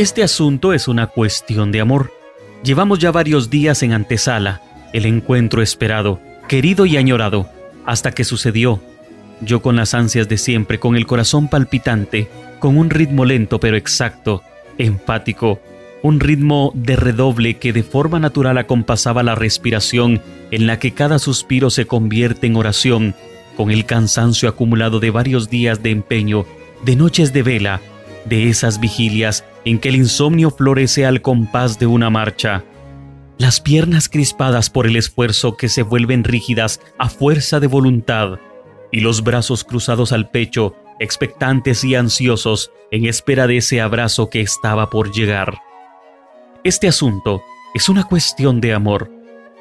Este asunto es una cuestión de amor. Llevamos ya varios días en antesala, el encuentro esperado, querido y añorado, hasta que sucedió. Yo con las ansias de siempre, con el corazón palpitante, con un ritmo lento pero exacto, empático, un ritmo de redoble que de forma natural acompasaba la respiración en la que cada suspiro se convierte en oración, con el cansancio acumulado de varios días de empeño, de noches de vela, de esas vigilias en que el insomnio florece al compás de una marcha. Las piernas crispadas por el esfuerzo que se vuelven rígidas a fuerza de voluntad, y los brazos cruzados al pecho, expectantes y ansiosos en espera de ese abrazo que estaba por llegar. Este asunto es una cuestión de amor.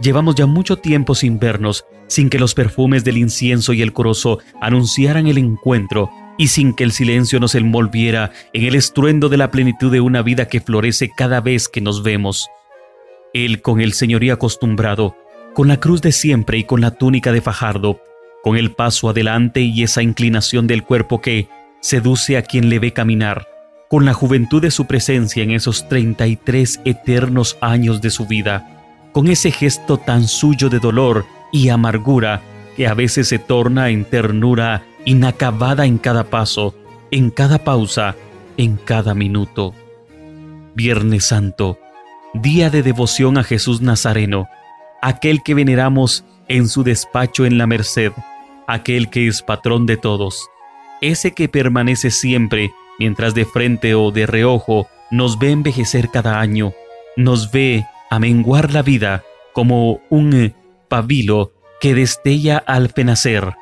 Llevamos ya mucho tiempo sin vernos, sin que los perfumes del incienso y el corozo anunciaran el encuentro y sin que el silencio nos envolviera en el estruendo de la plenitud de una vida que florece cada vez que nos vemos. Él con el señorío acostumbrado, con la cruz de siempre y con la túnica de fajardo, con el paso adelante y esa inclinación del cuerpo que seduce a quien le ve caminar, con la juventud de su presencia en esos 33 eternos años de su vida, con ese gesto tan suyo de dolor y amargura que a veces se torna en ternura inacabada en cada paso, en cada pausa, en cada minuto. Viernes Santo, día de devoción a Jesús Nazareno, aquel que veneramos en su despacho en la Merced, aquel que es patrón de todos, ese que permanece siempre mientras de frente o de reojo nos ve envejecer cada año, nos ve amenguar la vida como un pabilo que destella al fenacer.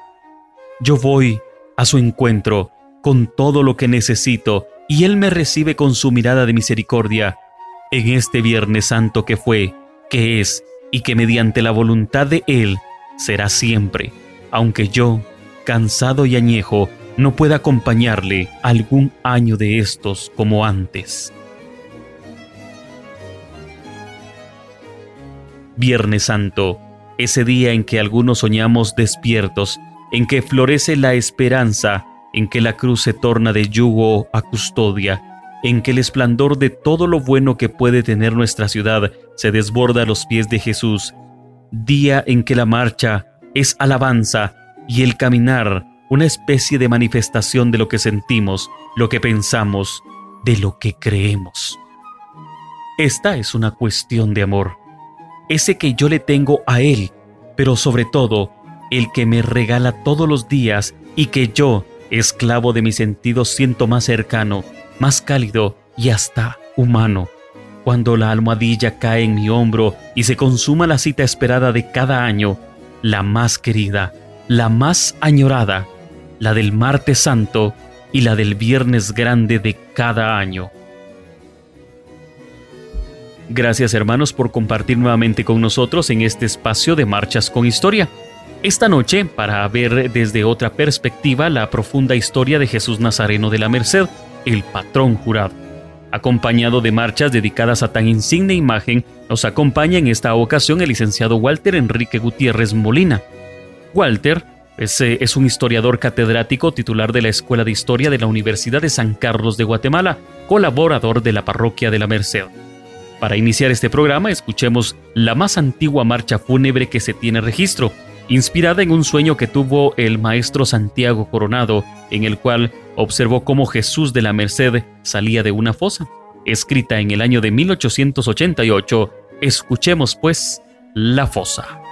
Yo voy a su encuentro con todo lo que necesito y Él me recibe con su mirada de misericordia en este Viernes Santo que fue, que es y que mediante la voluntad de Él será siempre, aunque yo, cansado y añejo, no pueda acompañarle algún año de estos como antes. Viernes Santo, ese día en que algunos soñamos despiertos, en que florece la esperanza, en que la cruz se torna de yugo a custodia, en que el esplendor de todo lo bueno que puede tener nuestra ciudad se desborda a los pies de Jesús, día en que la marcha es alabanza y el caminar una especie de manifestación de lo que sentimos, lo que pensamos, de lo que creemos. Esta es una cuestión de amor, ese que yo le tengo a Él, pero sobre todo, el que me regala todos los días y que yo, esclavo de mis sentidos, siento más cercano, más cálido y hasta humano. Cuando la almohadilla cae en mi hombro y se consuma la cita esperada de cada año, la más querida, la más añorada, la del martes santo y la del viernes grande de cada año. Gracias hermanos por compartir nuevamente con nosotros en este espacio de Marchas con Historia. Esta noche, para ver desde otra perspectiva la profunda historia de Jesús Nazareno de la Merced, el patrón jurado. Acompañado de marchas dedicadas a tan insigne imagen, nos acompaña en esta ocasión el licenciado Walter Enrique Gutiérrez Molina. Walter es, un historiador catedrático titular de la Escuela de Historia de la Universidad de San Carlos de Guatemala, colaborador de la Parroquia de la Merced. Para iniciar este programa, escuchemos la más antigua marcha fúnebre que se tiene registro, inspirada en un sueño que tuvo el maestro Santiago Coronado, en el cual observó cómo Jesús de la Merced salía de una fosa. Escrita en el año de 1888, escuchemos pues La fosa.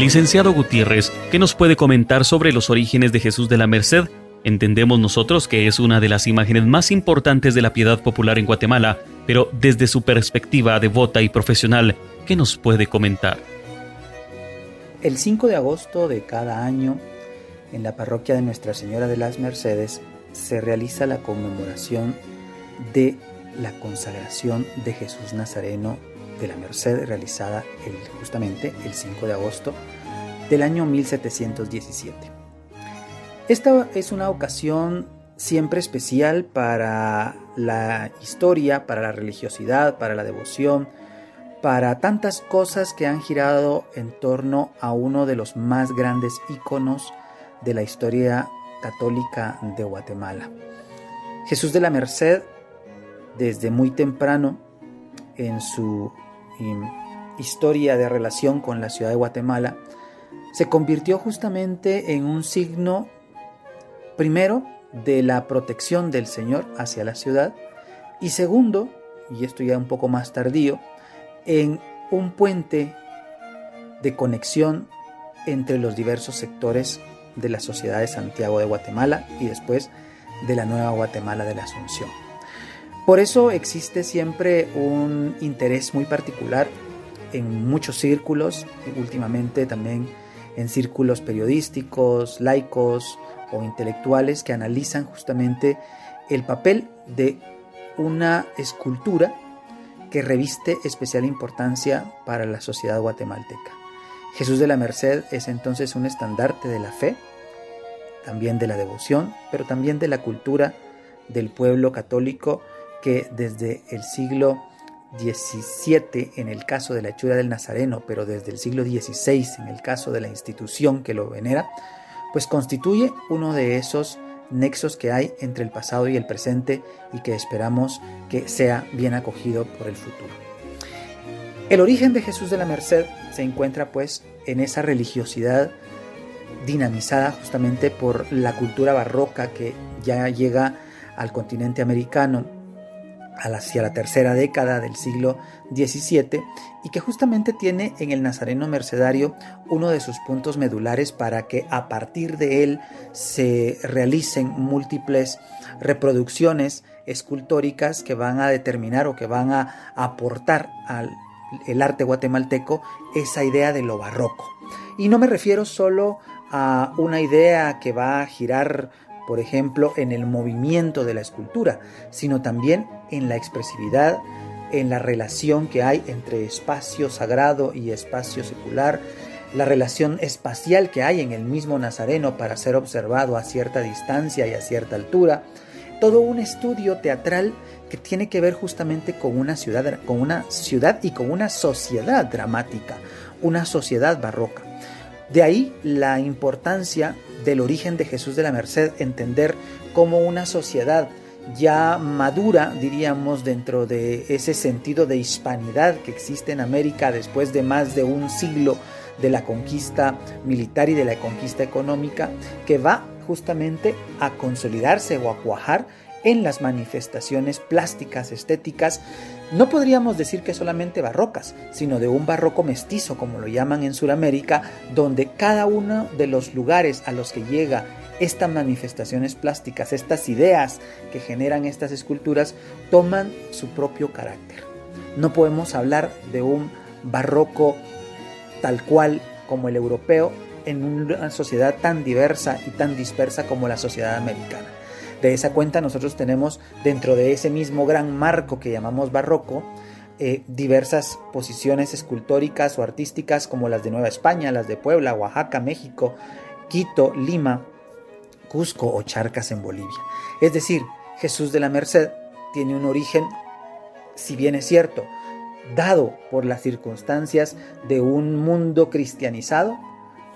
Licenciado Gutiérrez, ¿qué nos puede comentar sobre los orígenes de Jesús de la Merced? Entendemos nosotros que es una de las imágenes más importantes de la piedad popular en Guatemala, pero desde su perspectiva devota y profesional, ¿qué nos puede comentar? El 5 de agosto de cada año, en la parroquia de Nuestra Señora de las Mercedes, se realiza la conmemoración de la consagración de Jesús Nazareno de la Merced realizada justamente el 5 de agosto del año 1717. Esta es una ocasión siempre especial para la historia, para la religiosidad, para la devoción, para tantas cosas que han girado en torno a uno de los más grandes íconos de la historia católica de Guatemala. Jesús de la Merced, desde muy temprano en su historia de relación con la ciudad de Guatemala, se convirtió justamente en un signo, primero, de la protección del Señor hacia la ciudad, y segundo, y esto ya un poco más tardío, en un puente de conexión entre los diversos sectores de la sociedad de Santiago de Guatemala y después de la nueva Guatemala de la Asunción. Por eso existe siempre un interés muy particular en muchos círculos, últimamente también en círculos periodísticos, laicos o intelectuales que analizan justamente el papel de una escultura que reviste especial importancia para la sociedad guatemalteca. Jesús de la Merced es entonces un estandarte de la fe, también de la devoción, pero también de la cultura del pueblo católico que desde el siglo XVII en el caso de la hechura del Nazareno, pero desde el siglo XVI en el caso de la institución que lo venera, pues constituye uno de esos nexos que hay entre el pasado y el presente y que esperamos que sea bien acogido por el futuro. El origen de Jesús de la Merced se encuentra pues en esa religiosidad dinamizada justamente por la cultura barroca que ya llega al continente americano hacia la tercera década del siglo XVII y que justamente tiene en el Nazareno Mercedario uno de sus puntos medulares para que a partir de él se realicen múltiples reproducciones escultóricas que van a determinar o que van a aportar al el arte guatemalteco esa idea de lo barroco. Y no me refiero solo a una idea que va a girar por ejemplo, en el movimiento de la escultura, sino también en la expresividad, en la relación que hay entre espacio sagrado y espacio secular, la relación espacial que hay en el mismo Nazareno para ser observado a cierta distancia y a cierta altura, todo un estudio teatral que tiene que ver justamente con una ciudad, con una ciudad y con una sociedad dramática, una sociedad barroca. De ahí la importancia del origen de Jesús de la Merced, entender cómo una sociedad ya madura, diríamos, dentro de ese sentido de hispanidad que existe en América después de más de un siglo de la conquista militar y de la conquista económica, que va justamente a consolidarse o a cuajar en las manifestaciones plásticas, estéticas, no podríamos decir que solamente barrocas, sino de un barroco mestizo, como lo llaman en Sudamérica, donde cada uno de los lugares a los que llega estas manifestaciones plásticas, estas ideas que generan estas esculturas, toman su propio carácter. No podemos hablar de un barroco tal cual como el europeo en una sociedad tan diversa y tan dispersa como la sociedad americana. De esa cuenta nosotros tenemos dentro de ese mismo gran marco que llamamos barroco, eh, diversas posiciones escultóricas o artísticas como las de Nueva España, las de Puebla, Oaxaca, México, Quito, Lima, Cusco o Charcas en Bolivia. Es decir, Jesús de la Merced tiene un origen, si bien es cierto, dado por las circunstancias de un mundo cristianizado,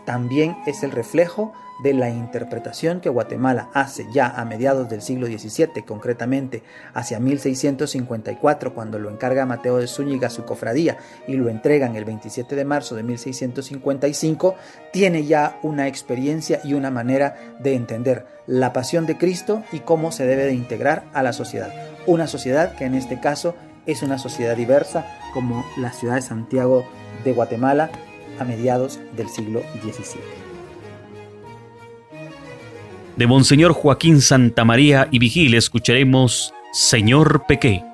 también es el reflejo de la interpretación que Guatemala hace ya a mediados del siglo XVII, concretamente hacia 1654, cuando lo encarga Mateo de Zúñiga su cofradía y lo entregan el 27 de marzo de 1655, tiene ya una experiencia y una manera de entender la pasión de Cristo y cómo se debe de integrar a la sociedad. Una sociedad que en este caso es una sociedad diversa como la ciudad de Santiago de Guatemala a mediados del siglo XVII. De Monseñor Joaquín Santamaría y Vigil escucharemos Señor Pequé.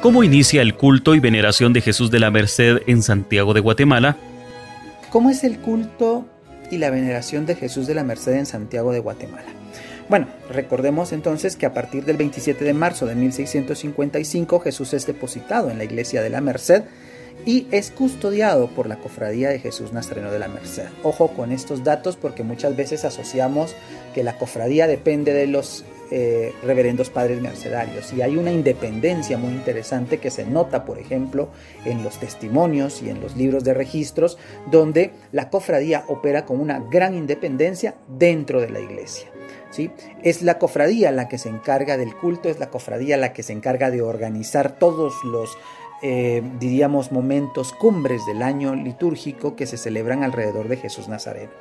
¿Cómo inicia el culto y veneración de Jesús de la Merced en Santiago de Guatemala? ¿Cómo es el culto y la veneración de Jesús de la Merced en Santiago de Guatemala? Bueno, recordemos entonces que a partir del 27 de marzo de 1655 Jesús es depositado en la iglesia de la Merced y es custodiado por la Cofradía de Jesús Nazareno de la Merced. Ojo con estos datos porque muchas veces asociamos que la cofradía depende de los eh, reverendos padres mercedarios y hay una independencia muy interesante que se nota, por ejemplo, en los testimonios y en los libros de registros, donde la cofradía opera con una gran independencia dentro de la iglesia. ¿Sí? Es la cofradía la que se encarga del culto, es la cofradía la que se encarga de organizar todos los eh, diríamos, momentos cumbres del año litúrgico que se celebran alrededor de Jesús Nazareno.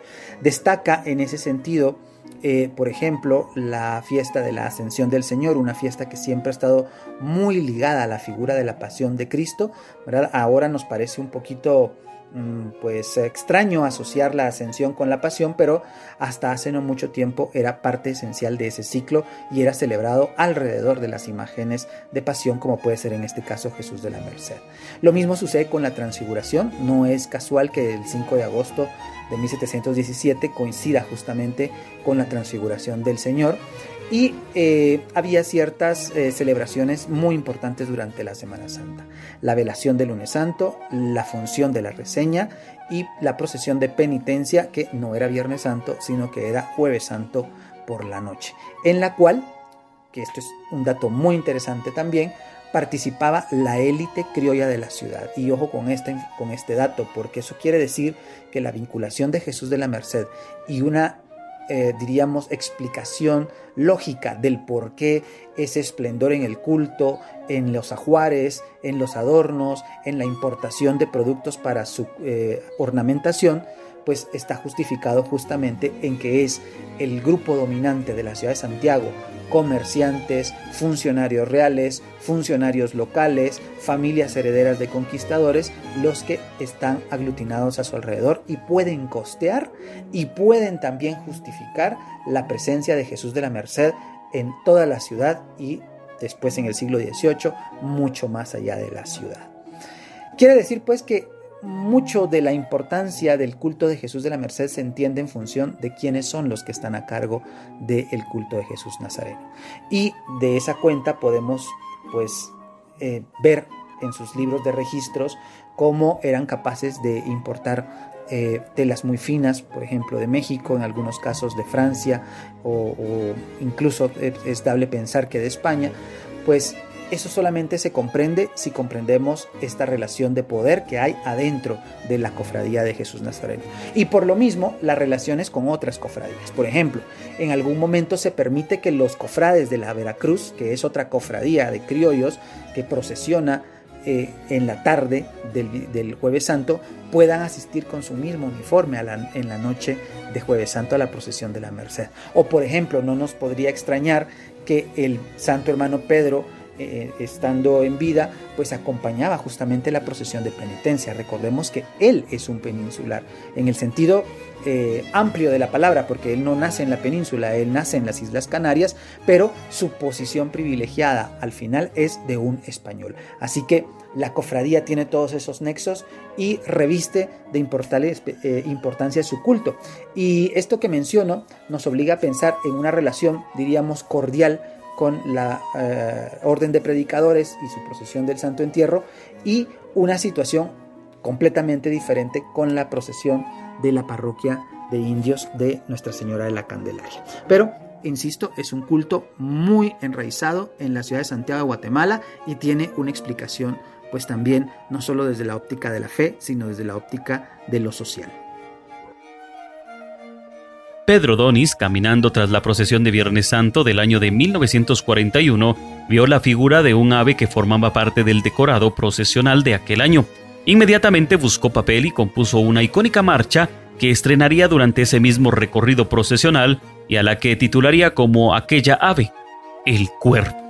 Destaca en ese sentido, eh, por ejemplo, la fiesta de la Ascensión del Señor, una fiesta que siempre ha estado muy ligada a la figura de la pasión de Cristo. Ahora nos parece un poquito Mm, pues extraño asociar la ascensión con la pasión, pero hasta hace no mucho tiempo era parte esencial de ese ciclo y era celebrado alrededor de las imágenes de pasión, como puede ser en este caso Jesús de la Merced. Lo mismo sucede con la transfiguración, no es casual que el 5 de agosto de 1717 coincida justamente con la transfiguración del Señor y eh, había ciertas eh, celebraciones muy importantes durante la Semana Santa. La velación del lunes santo, la función de la reseña y la procesión de penitencia, que no era Viernes Santo, sino que era Jueves Santo por la noche, en la cual, que esto es un dato muy interesante también, participaba la élite criolla de la ciudad. Y ojo con este, con este dato, porque eso quiere decir que la vinculación de Jesús de la Merced y una eh, diríamos, explicación lógica del por qué ese esplendor en el culto, en los ajuares, en los adornos, en la importación de productos para su eh, ornamentación, pues está justificado justamente en que es el grupo dominante de la ciudad de Santiago, comerciantes, funcionarios reales, funcionarios locales, familias herederas de conquistadores, los que están aglutinados a su alrededor y pueden costear y pueden también justificar la presencia de Jesús de la Merced en toda la ciudad y después en el siglo XVIII mucho más allá de la ciudad. Quiere decir pues que mucho de la importancia del culto de Jesús de la Merced se entiende en función de quiénes son los que están a cargo del culto de Jesús Nazareno. Y de esa cuenta podemos pues eh, ver en sus libros de registros cómo eran capaces de importar eh, telas muy finas, por ejemplo, de México, en algunos casos de Francia o, o incluso es dable pensar que de España, pues eso solamente se comprende si comprendemos esta relación de poder que hay adentro de la cofradía de Jesús Nazareno. Y por lo mismo, las relaciones con otras cofradías. Por ejemplo, en algún momento se permite que los cofrades de la Veracruz, que es otra cofradía de criollos que procesiona eh, en la tarde del, Jueves Santo, puedan asistir con su mismo uniforme en la noche de Jueves Santo a la procesión de la Merced. O por ejemplo, no nos podría extrañar que el santo hermano Pedro eh, estando en vida, pues acompañaba justamente la procesión de penitencia. Recordemos que él es un peninsular, en el sentido eh, amplio de la palabra, porque él no nace en la península, él nace en las Islas Canarias, pero su posición privilegiada al final es de un español. Así que la cofradía tiene todos esos nexos y reviste de eh, importancia su culto. Y esto que menciono nos obliga a pensar en una relación, diríamos, cordial con la eh, orden de predicadores y su procesión del Santo Entierro y una situación completamente diferente con la procesión de la parroquia de indios de Nuestra Señora de la Candelaria. Pero, insisto, es un culto muy enraizado en la ciudad de Santiago de Guatemala y tiene una explicación pues también no solo desde la óptica de la fe, sino desde la óptica de lo social. Pedro Donis, caminando tras la procesión de Viernes Santo del año de 1941, vio la figura de un ave que formaba parte del decorado procesional de aquel año. Inmediatamente buscó papel y compuso una icónica marcha que estrenaría durante ese mismo recorrido procesional y a la que titularía como aquella ave, el cuerpo.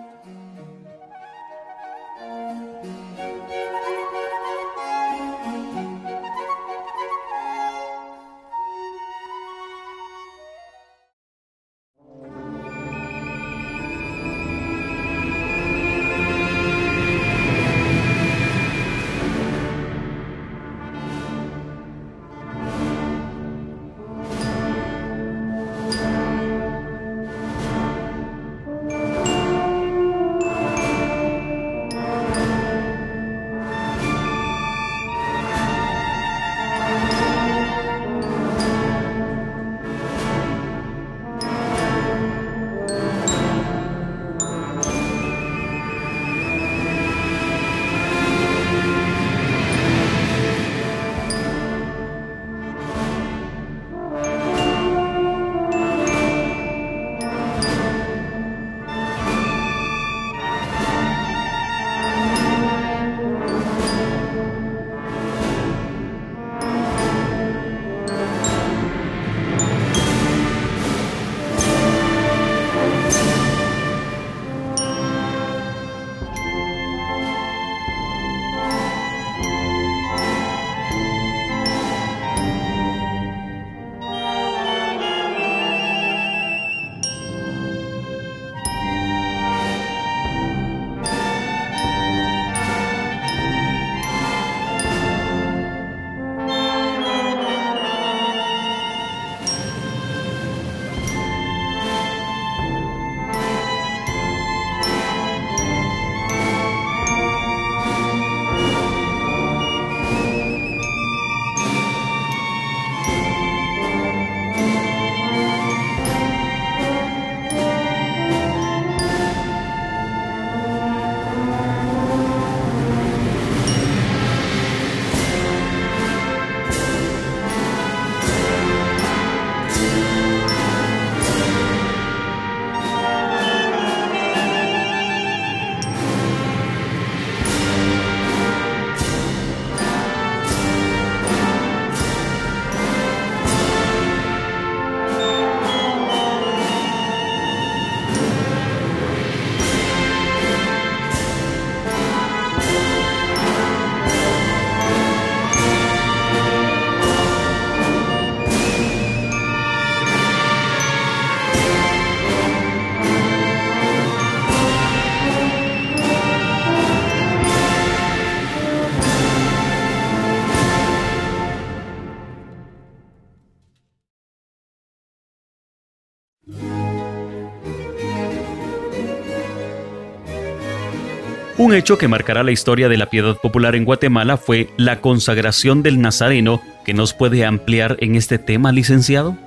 Un hecho que marcará la historia de la piedad popular en Guatemala fue la consagración del Nazareno, que nos puede ampliar en este tema, licenciado.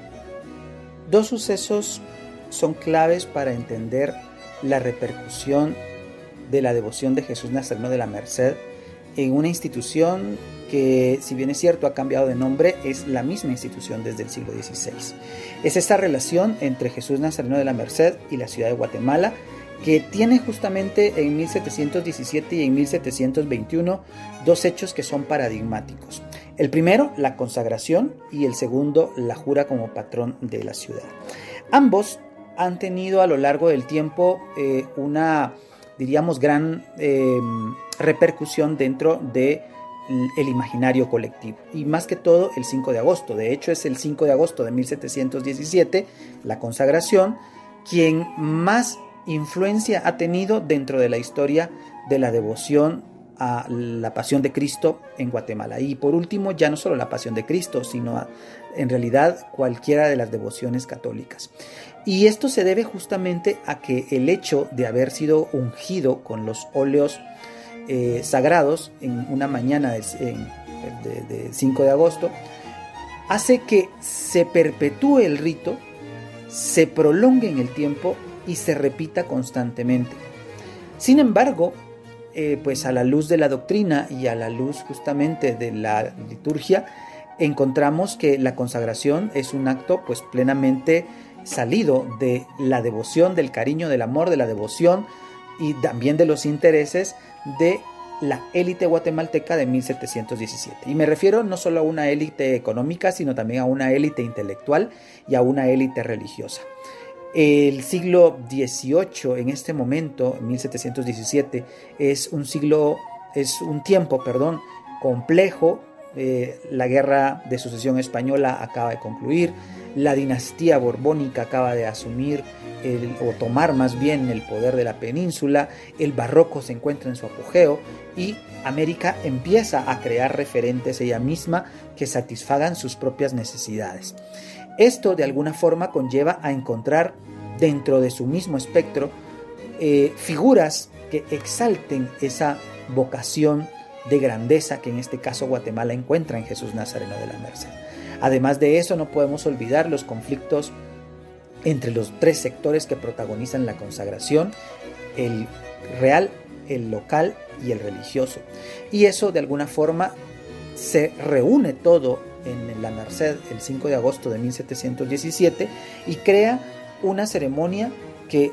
Dos sucesos son claves para entender la repercusión de la devoción de Jesús Nazareno de la Merced en una institución que, si bien es cierto, ha cambiado de nombre, es la misma institución desde el siglo XVI. Es esta relación entre Jesús Nazareno de la Merced y la ciudad de Guatemala, que tiene justamente en 1717 y en 1721 dos hechos que son paradigmáticos. El primero, la consagración, y el segundo, la jura como patrón de la ciudad. Ambos han tenido a lo largo del tiempo eh, una, diríamos, gran eh, repercusión dentro de el imaginario colectivo y más que todo el 5 de agosto. De hecho es el 5 de agosto de 1717, la consagración, quien más influencia ha tenido dentro de la historia de la devoción a la pasión de Cristo en Guatemala. Y por último, ya no solo la pasión de Cristo, sino en realidad cualquiera de las devociones católicas. Y esto se debe justamente a que el hecho de haber sido ungido con los óleos eh, sagrados en una mañana de, 5 de agosto hace que se perpetúe el rito, se prolongue en el tiempo y se repita constantemente. Sin embargo, eh, pues a la luz de la doctrina y a la luz justamente de la liturgia, encontramos que la consagración es un acto pues plenamente salido de la devoción, del cariño, del amor, de la devoción y también de los intereses de la élite guatemalteca de 1717. Y me refiero no solo a una élite económica, sino también a una élite intelectual y a una élite religiosa. El siglo XVIII, en este momento, 1717, es un siglo, es un tiempo, perdón, complejo. Eh, la guerra de sucesión española acaba de concluir, la dinastía borbónica acaba de asumir o tomar más bien el poder de la península, el barroco se encuentra en su apogeo y América empieza a crear referentes ella misma que satisfagan sus propias necesidades. Esto de alguna forma conlleva a encontrar dentro de su mismo espectro eh, figuras que exalten esa vocación de grandeza que en este caso Guatemala encuentra en Jesús Nazareno de la Merced. Además de eso, no podemos olvidar los conflictos entre los tres sectores que protagonizan la consagración, el real, el local y el religioso. Y eso de alguna forma se reúne todo en la Merced el 5 de agosto de 1717 y crea una ceremonia que,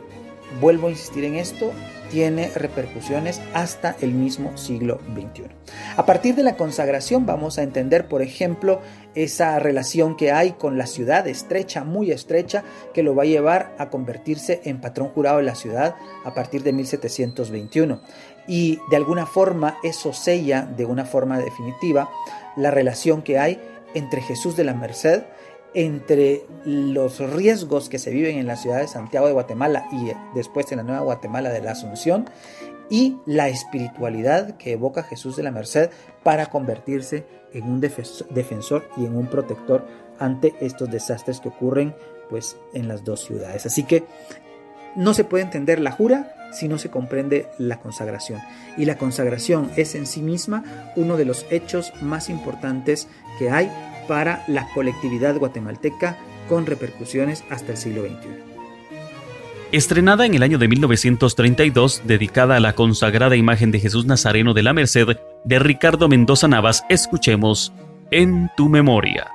vuelvo a insistir en esto, tiene repercusiones hasta el mismo siglo XXI. A partir de la consagración vamos a entender, por ejemplo, esa relación que hay con la ciudad estrecha, muy estrecha, que lo va a llevar a convertirse en patrón jurado de la ciudad a partir de 1721. Y de alguna forma eso sella de una forma definitiva la relación que hay entre Jesús de la Merced, entre los riesgos que se viven en la ciudad de Santiago de Guatemala y después en la Nueva Guatemala de la Asunción y la espiritualidad que evoca Jesús de la Merced para convertirse en un defensor y en un protector ante estos desastres que ocurren pues en las dos ciudades. Así que no se puede entender la jura si no se comprende la consagración. Y la consagración es en sí misma uno de los hechos más importantes que hay para la colectividad guatemalteca con repercusiones hasta el siglo XXI. Estrenada en el año de 1932, dedicada a la consagrada imagen de Jesús Nazareno de la Merced de Ricardo Mendoza Navas, escuchemos En tu memoria.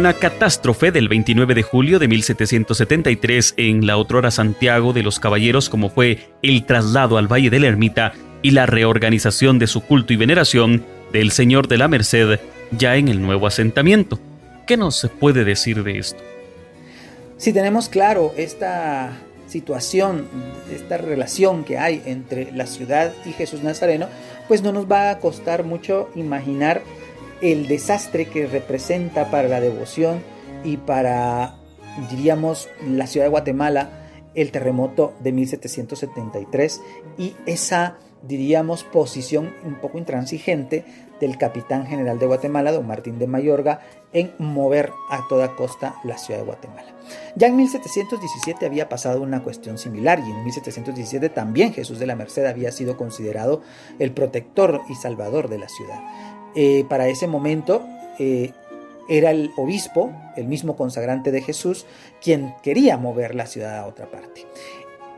La catástrofe del 29 de julio de 1773 en la otrora Santiago de los Caballeros, como fue el traslado al Valle de la Ermita y la reorganización de su culto y veneración del Señor de la Merced ya en el nuevo asentamiento. ¿Qué nos puede decir de esto? Si tenemos claro esta situación, esta relación que hay entre la ciudad y Jesús Nazareno, pues no nos va a costar mucho imaginar el desastre que representa para la devoción y para, diríamos, la ciudad de Guatemala el terremoto de 1773 y esa, diríamos, posición un poco intransigente del capitán general de Guatemala, don Martín de Mayorga, en mover a toda costa la ciudad de Guatemala. Ya en 1717 había pasado una cuestión similar y en 1717 también Jesús de la Merced había sido considerado el protector y salvador de la ciudad. Eh, para ese momento eh, era el obispo, el mismo consagrante de Jesús, quien quería mover la ciudad a otra parte.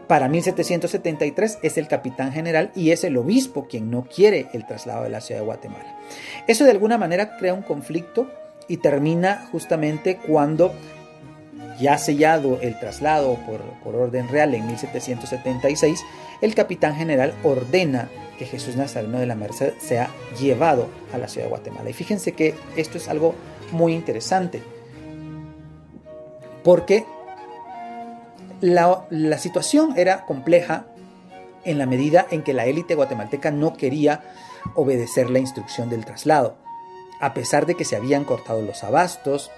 Para 1773 es el capitán general y es el obispo quien no quiere el traslado de la ciudad de Guatemala. Eso de alguna manera crea un conflicto y termina justamente cuando ya sellado el traslado por, por orden real en 1776, el capitán general ordena que Jesús Nazareno de la Merced sea llevado a la ciudad de Guatemala. Y fíjense que esto es algo muy interesante, porque la, la situación era compleja en la medida en que la élite guatemalteca no quería obedecer la instrucción del traslado, a pesar de que se habían cortado los abastos,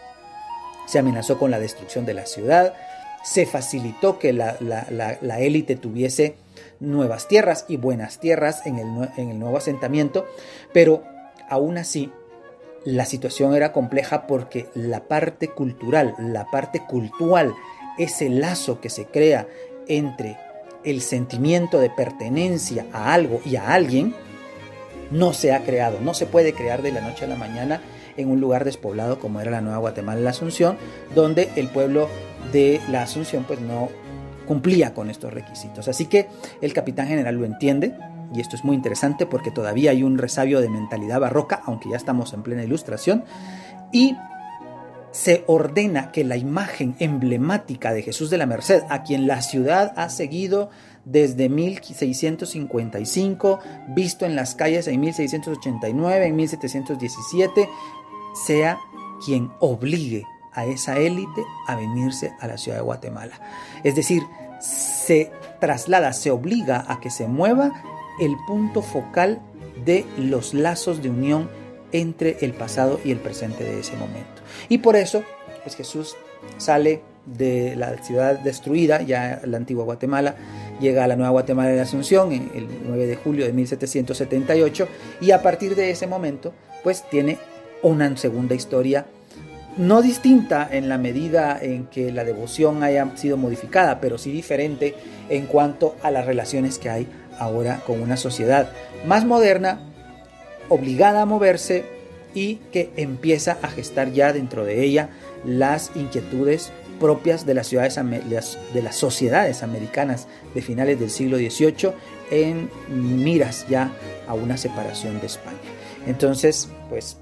se amenazó con la destrucción de la ciudad, se facilitó que la, élite tuviese nuevas tierras y buenas tierras en el, nuevo asentamiento, pero aún así la situación era compleja porque la parte cultural, la parte cultural, ese lazo que se crea entre el sentimiento de pertenencia a algo y a alguien, no se ha creado, no se puede crear de la noche a la mañana en un lugar despoblado como era la Nueva Guatemala, la Asunción, donde el pueblo de la Asunción pues no cumplía con estos requisitos. Así que el capitán general lo entiende, y esto es muy interesante porque todavía hay un resabio de mentalidad barroca, aunque ya estamos en plena ilustración, y se ordena que la imagen emblemática de Jesús de la Merced, a quien la ciudad ha seguido desde 1655, visto en las calles en 1689, en 1717, sea quien obligue a esa élite a venirse a la ciudad de Guatemala. Es decir, se traslada, se obliga a que se mueva el punto focal de los lazos de unión entre el pasado y el presente de ese momento. Y por eso, pues Jesús sale de la ciudad destruida, ya la antigua Guatemala, llega a la nueva Guatemala de Asunción el 9 de julio de 1778 y a partir de ese momento, pues tiene una segunda historia no distinta en la medida en que la devoción haya sido modificada, pero sí diferente en cuanto a las relaciones que hay ahora con una sociedad más moderna, obligada a moverse y que empieza a gestar ya dentro de ella las inquietudes propias de las ciudades de las sociedades americanas de finales del siglo XVIII en miras ya a una separación de España. Entonces, pues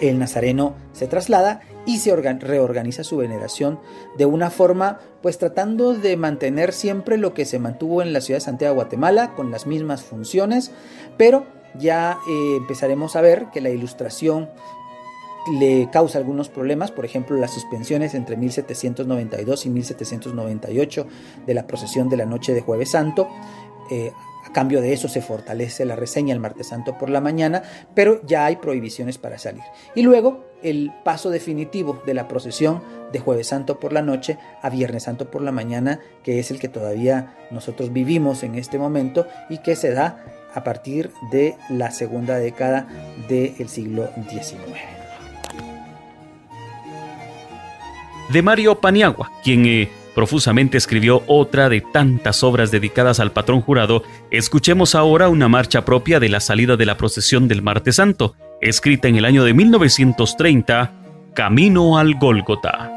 el nazareno se traslada y se reorganiza su veneración de una forma, pues tratando de mantener siempre lo que se mantuvo en la ciudad de Santiago de Guatemala, con las mismas funciones, pero ya eh, empezaremos a ver que la ilustración le causa algunos problemas, por ejemplo las suspensiones entre 1792 y 1798 de la procesión de la noche de jueves santo, eh, cambio de eso se fortalece la reseña el martes santo por la mañana, pero ya hay prohibiciones para salir. Y luego el paso definitivo de la procesión de jueves santo por la noche a viernes santo por la mañana, que es el que todavía nosotros vivimos en este momento y que se da a partir de la segunda década del siglo XIX. De Mario Paniagua, quien... Eh, profusamente escribió otra de tantas obras dedicadas al patrón jurado, escuchemos ahora una marcha propia de la salida de la procesión del Martes Santo, escrita en el año de 1930, Camino al Gólgota.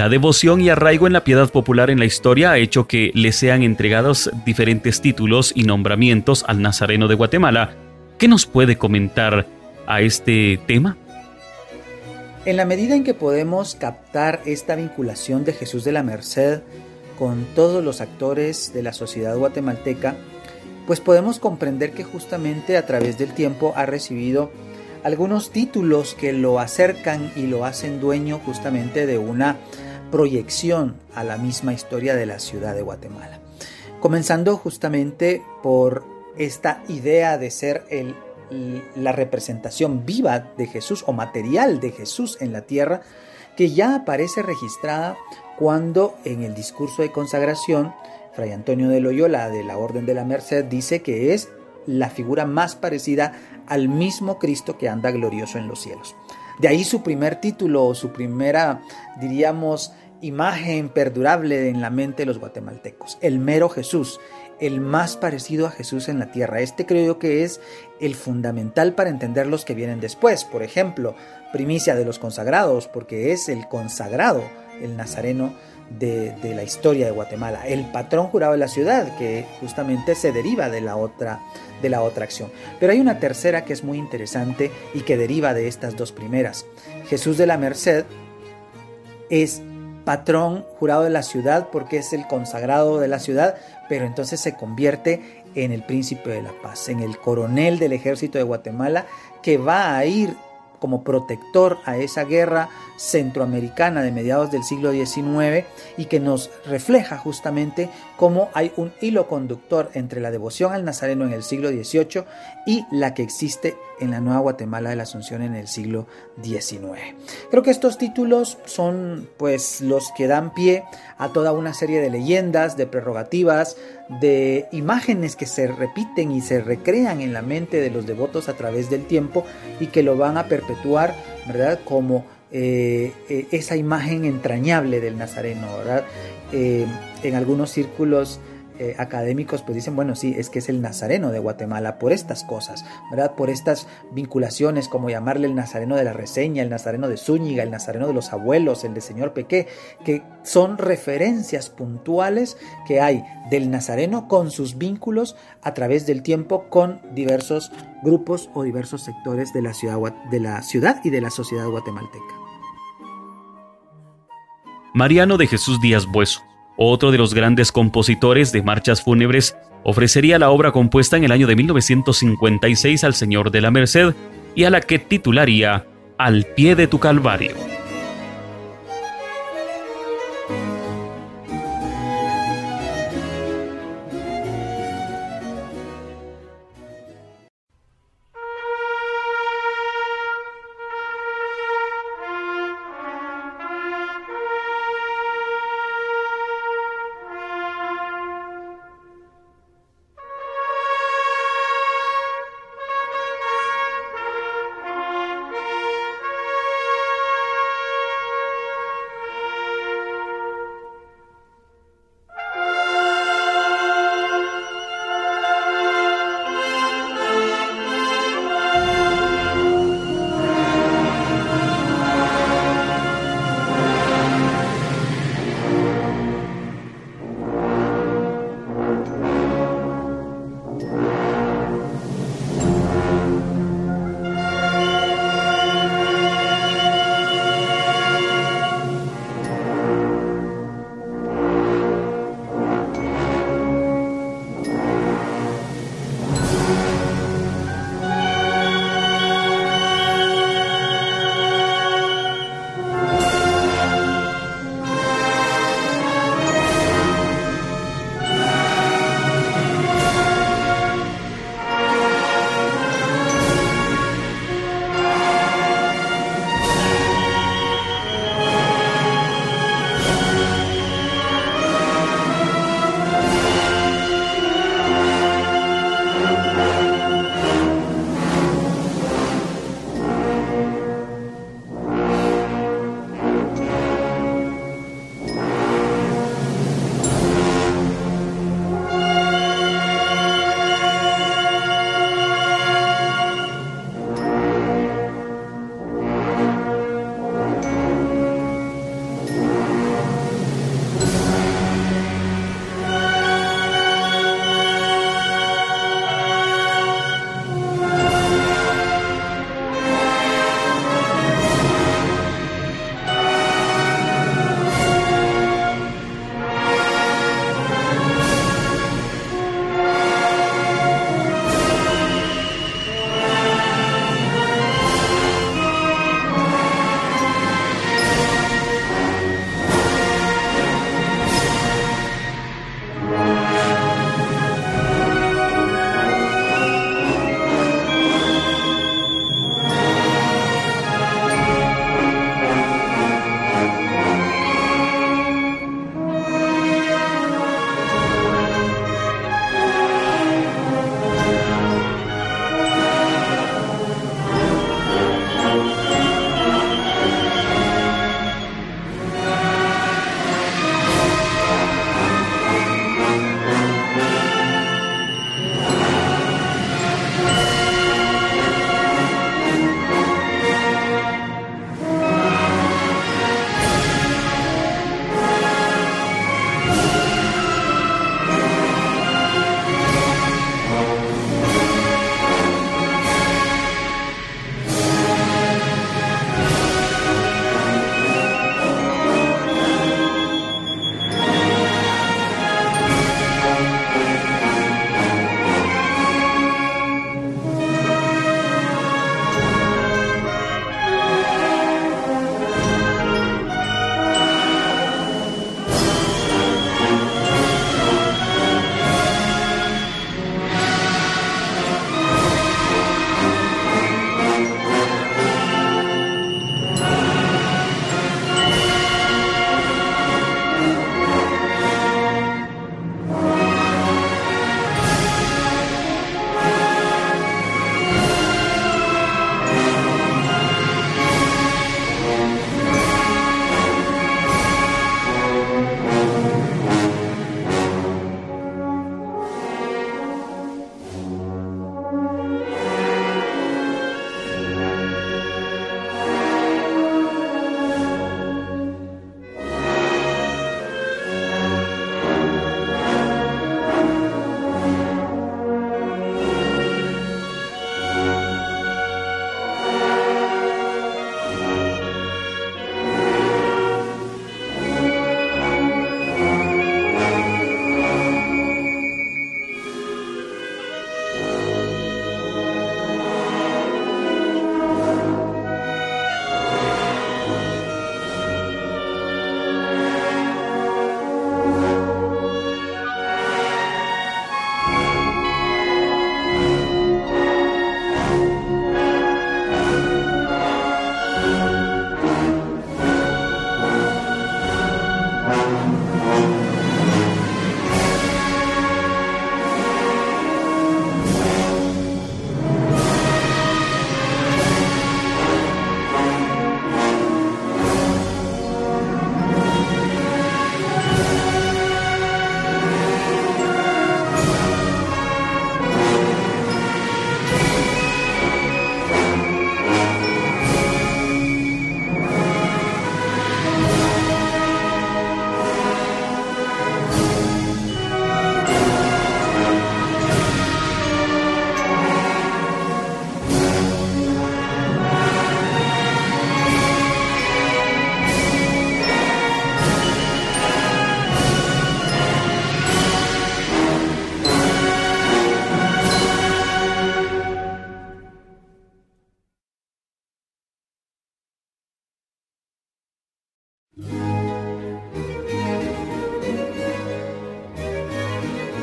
La devoción y arraigo en la piedad popular en la historia ha hecho que le sean entregados diferentes títulos y nombramientos al Nazareno de Guatemala. ¿Qué nos puede comentar a este tema? En la medida en que podemos captar esta vinculación de Jesús de la Merced con todos los actores de la sociedad guatemalteca, pues podemos comprender que justamente a través del tiempo ha recibido algunos títulos que lo acercan y lo hacen dueño justamente de una proyección a la misma historia de la ciudad de Guatemala. Comenzando justamente por esta idea de ser el, la representación viva de Jesús o material de Jesús en la tierra, que ya aparece registrada cuando en el discurso de consagración Fray Antonio de Loyola de la Orden de la Merced dice que es la figura más parecida al mismo Cristo que anda glorioso en los cielos. De ahí su primer título o su primera, diríamos, imagen perdurable en la mente de los guatemaltecos, el mero Jesús, el más parecido a Jesús en la tierra. Este creo yo que es el fundamental para entender los que vienen después. Por ejemplo, primicia de los consagrados, porque es el consagrado, el nazareno de, la historia de Guatemala, el patrón jurado de la ciudad, que justamente se deriva de la, otra, de la otra acción. Pero hay una tercera que es muy interesante y que deriva de estas dos primeras. Jesús de la Merced es patrón jurado de la ciudad porque es el consagrado de la ciudad, pero entonces se convierte en el príncipe de la paz, en el coronel del ejército de Guatemala que va a ir como protector a esa guerra centroamericana de mediados del siglo XIX y que nos refleja justamente cómo hay un hilo conductor entre la devoción al Nazareno en el siglo XVIII y la que existe en la Nueva Guatemala de la Asunción en el siglo XIX. Creo que estos títulos son pues los que dan pie a toda una serie de leyendas, de prerrogativas, de imágenes que se repiten y se recrean en la mente de los devotos a través del tiempo y que lo van a perpetuar, ¿verdad? Como eh, eh, esa imagen entrañable del Nazareno, ¿verdad? Eh, en algunos círculos eh, académicos pues dicen, bueno, sí, es que es el nazareno de Guatemala por estas cosas, ¿verdad? Por estas vinculaciones, como llamarle el nazareno de la reseña, el nazareno de Zúñiga, el nazareno de los abuelos, el de señor Pequé, que son referencias puntuales que hay del nazareno con sus vínculos a través del tiempo con diversos grupos o diversos sectores de la ciudad, de la ciudad y de la sociedad guatemalteca. Mariano de Jesús Díaz Bueso otro de los grandes compositores de marchas fúnebres, ofrecería la obra compuesta en el año de 1956 al Señor de la Merced y a la que titularía Al pie de tu Calvario.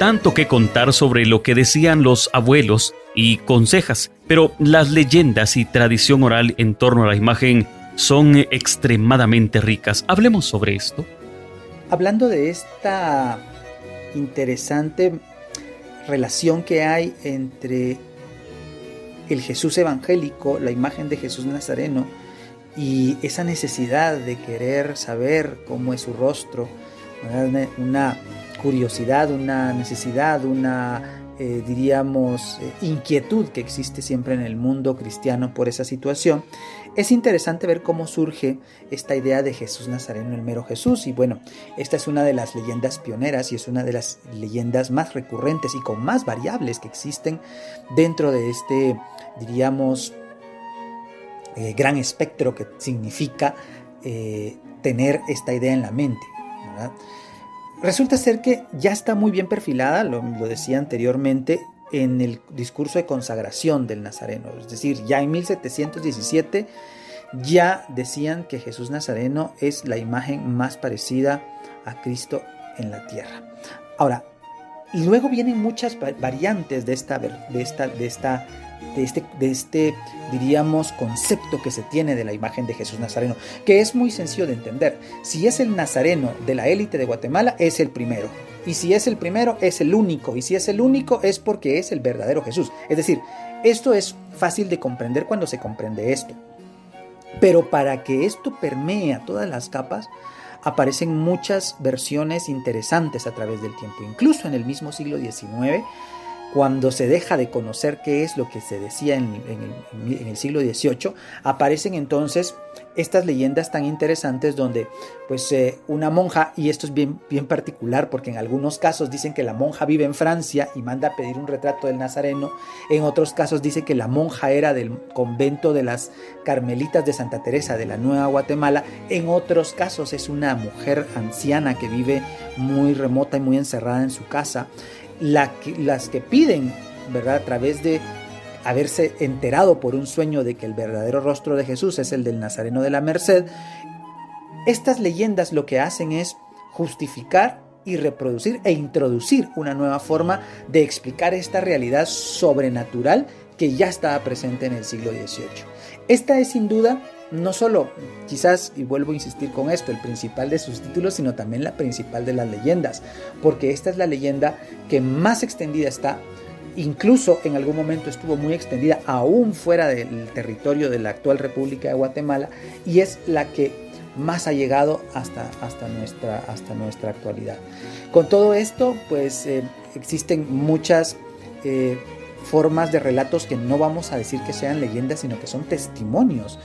Tanto que contar sobre lo que decían los abuelos y consejas, pero las leyendas y tradición oral en torno a la imagen son extremadamente ricas. Hablemos sobre esto. Hablando de esta interesante relación que hay entre el Jesús evangélico, la imagen de Jesús Nazareno, y esa necesidad de querer saber cómo es su rostro, una curiosidad, una necesidad, una, eh, diríamos, eh, inquietud que existe siempre en el mundo cristiano por esa situación, es interesante ver cómo surge esta idea de Jesús Nazareno, el mero Jesús. Y bueno, esta es una de las leyendas pioneras y es una de las leyendas más recurrentes y con más variables que existen dentro de este, diríamos, eh, gran espectro que significa tener esta idea en la mente. Resulta ser que ya está muy bien perfilada, lo, decía anteriormente, en el discurso de consagración del Nazareno. Es decir, ya en 1717 ya decían que Jesús Nazareno es la imagen más parecida a Cristo en la tierra. Ahora, luego vienen muchas variantes de esta, de esta, de esta de este, de este, diríamos, concepto que se tiene de la imagen de Jesús Nazareno, que es muy sencillo de entender. Si es el Nazareno de la élite de Guatemala, es el primero. Y si es el primero, es el único. Y si es el único, es porque es el verdadero Jesús. Es decir, esto es fácil de comprender cuando se comprende esto. Pero para que esto permee a todas las capas, aparecen muchas versiones interesantes a través del tiempo. Incluso en el mismo siglo XIX cuando se deja de conocer qué es lo que se decía en, el siglo XVIII, aparecen entonces estas leyendas tan interesantes donde pues eh, una monja, y esto es bien, particular porque en algunos casos dicen que la monja vive en Francia y manda a pedir un retrato del Nazareno, en otros casos dice que la monja era del convento de las Carmelitas de Santa Teresa de la Nueva Guatemala, en otros casos es una mujer anciana que vive muy remota y muy encerrada en su casa las que piden, ¿verdad? A través de haberse enterado por un sueño de que el verdadero rostro de Jesús es el del Nazareno de la Merced, estas leyendas lo que hacen es justificar y reproducir e introducir una nueva forma de explicar esta realidad sobrenatural que ya estaba presente en el siglo XVIII. Esta es sin duda no solo, quizás, y vuelvo a insistir con esto, el principal de sus títulos, sino también la principal de las leyendas, porque esta es la leyenda que más extendida está, incluso en algún momento estuvo muy extendida aún fuera del territorio de la actual República de Guatemala, y es la que más ha llegado hasta, hasta, nuestra, hasta nuestra actualidad. Con todo esto, pues eh, existen muchas... Eh, formas de relatos que no vamos a decir que sean leyendas, sino que son testimonios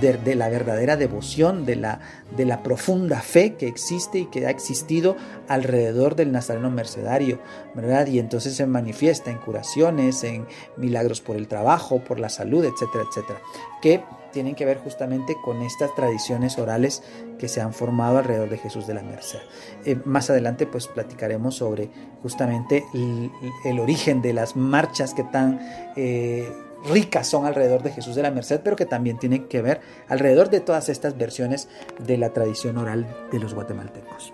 de, la verdadera devoción, de la, de la profunda fe que existe y que ha existido alrededor del Nazareno Mercedario, ¿verdad? Y entonces se manifiesta en curaciones, en milagros por el trabajo, por la salud, etcétera, etcétera, que tienen que ver justamente con estas tradiciones orales que se han formado alrededor de Jesús de la Merced. Eh, más adelante pues platicaremos sobre justamente el, origen de las marchas que tan... Eh, ricas son alrededor de Jesús de la Merced, pero que también tienen que ver alrededor de todas estas versiones de la tradición oral de los guatemaltecos.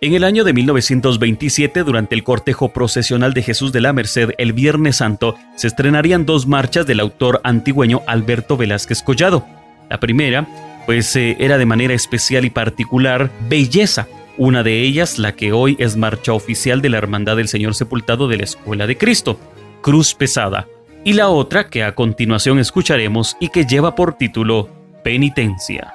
En el año de 1927, durante el cortejo procesional de Jesús de la Merced el Viernes Santo, se estrenarían dos marchas del autor antigüeño Alberto Velázquez Collado. La primera, pues eh, era de manera especial y particular Belleza, una de ellas la que hoy es marcha oficial de la Hermandad del Señor Sepultado de la Escuela de Cristo. Cruz Pesada, y la otra que a continuación escucharemos y que lleva por título Penitencia.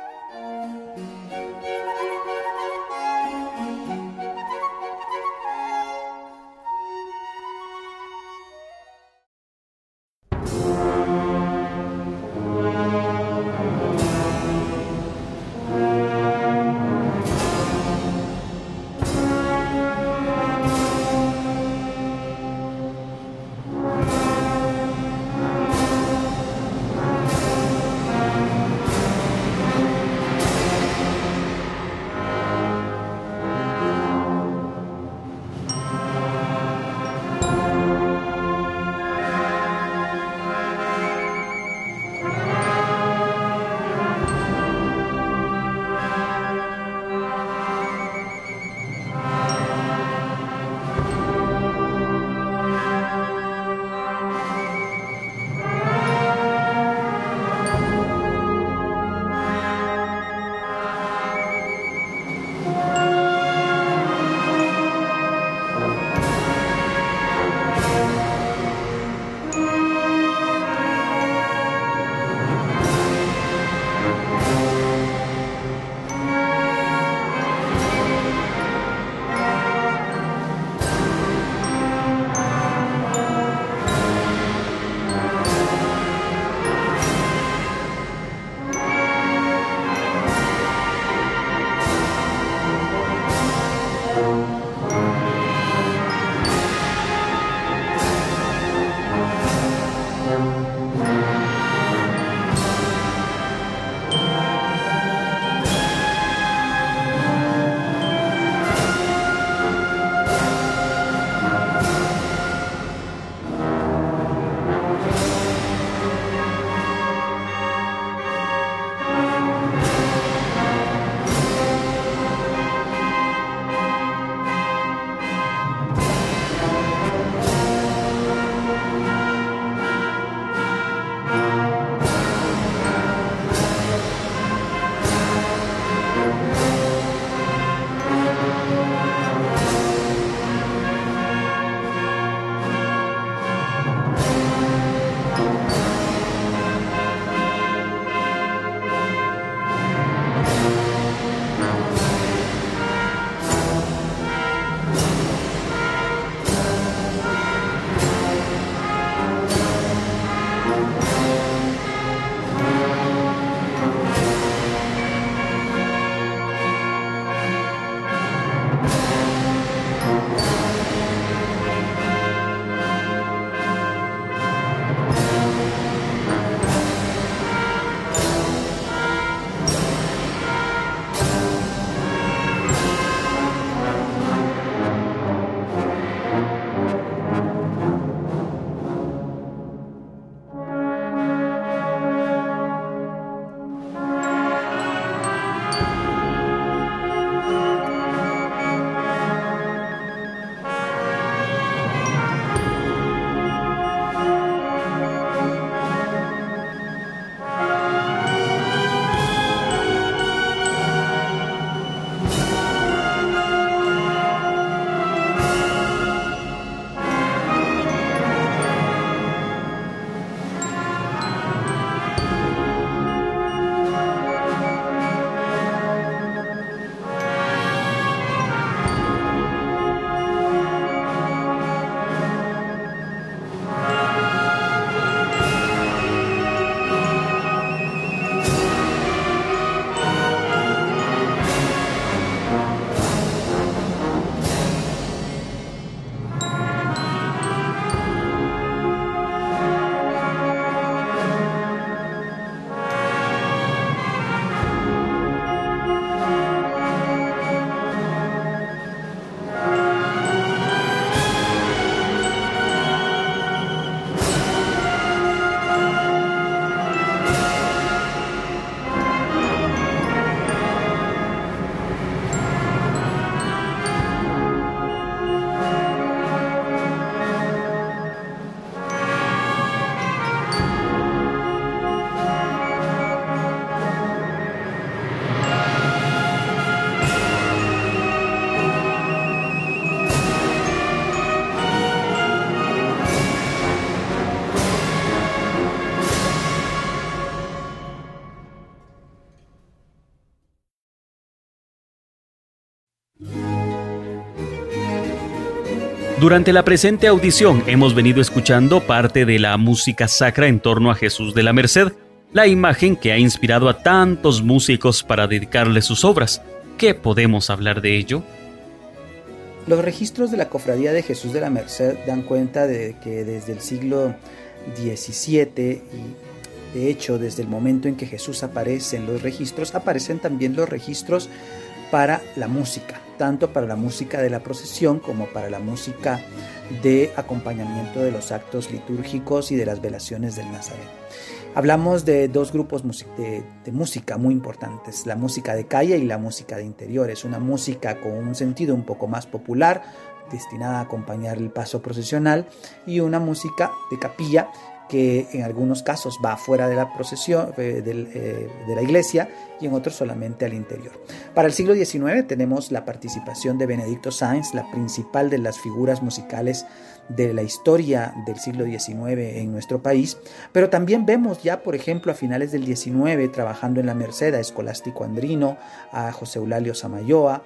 Durante la presente audición hemos venido escuchando parte de la música sacra en torno a Jesús de la Merced, la imagen que ha inspirado a tantos músicos para dedicarle sus obras. ¿Qué podemos hablar de ello? Los registros de la Cofradía de Jesús de la Merced dan cuenta de que desde el siglo XVII y de hecho desde el momento en que Jesús aparece en los registros, aparecen también los registros para la música, tanto para la música de la procesión como para la música de acompañamiento de los actos litúrgicos y de las velaciones del Nazareno. Hablamos de dos grupos de, música muy importantes, la música de calle y la música de interiores, una música con un sentido un poco más popular, destinada a acompañar el paso procesional, y una música de capilla que en algunos casos va fuera de la procesión eh, eh, de, la iglesia y en otros solamente al interior. Para el siglo XIX tenemos la participación de Benedicto Sáenz, la principal de las figuras musicales de la historia del siglo XIX en nuestro país, pero también vemos ya, por ejemplo, a finales del XIX trabajando en la Merced a Escolástico Andrino, a José Eulalio Samayoa,